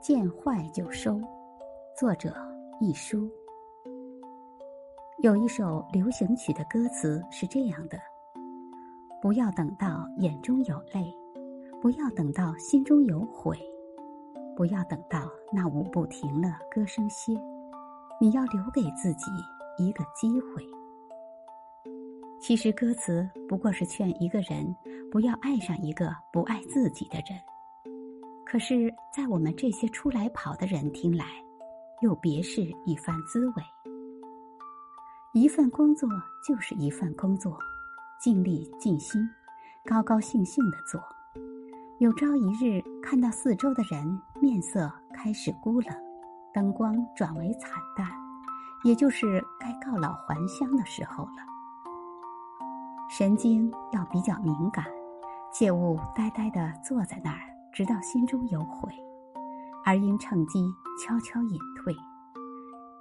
见坏就收，作者一书。有一首流行曲的歌词是这样的：不要等到眼中有泪，不要等到心中有悔，不要等到那舞步停了，歌声歇，你要留给自己一个机会。其实歌词不过是劝一个人不要爱上一个不爱自己的人。可是，在我们这些出来跑的人听来，又别是一番滋味。一份工作就是一份工作，尽力尽心，高高兴兴的做。有朝一日看到四周的人面色开始孤冷，灯光转为惨淡，也就是该告老还乡的时候了。神经要比较敏感，切勿呆呆的坐在那儿。直到心中有悔，而因趁机悄悄隐退。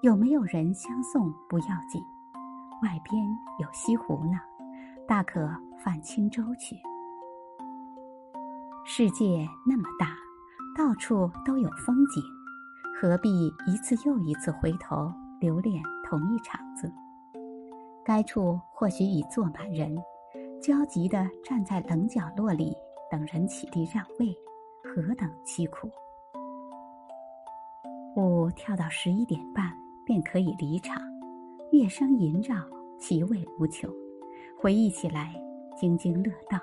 有没有人相送不要紧，外边有西湖呢，大可泛轻舟去。世界那么大，到处都有风景，何必一次又一次回头留恋同一场子？该处或许已坐满人，焦急地站在冷角落里等人起立让位。何等凄苦！舞跳到十一点半便可以离场，乐声萦绕，其味无穷。回忆起来，津津乐道。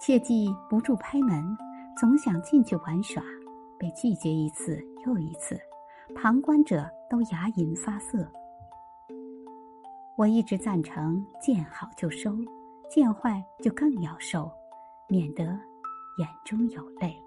切记不住拍门，总想进去玩耍，被拒绝一次又一次，旁观者都牙龈发涩。我一直赞成见好就收，见坏就更要收，免得。眼中有泪。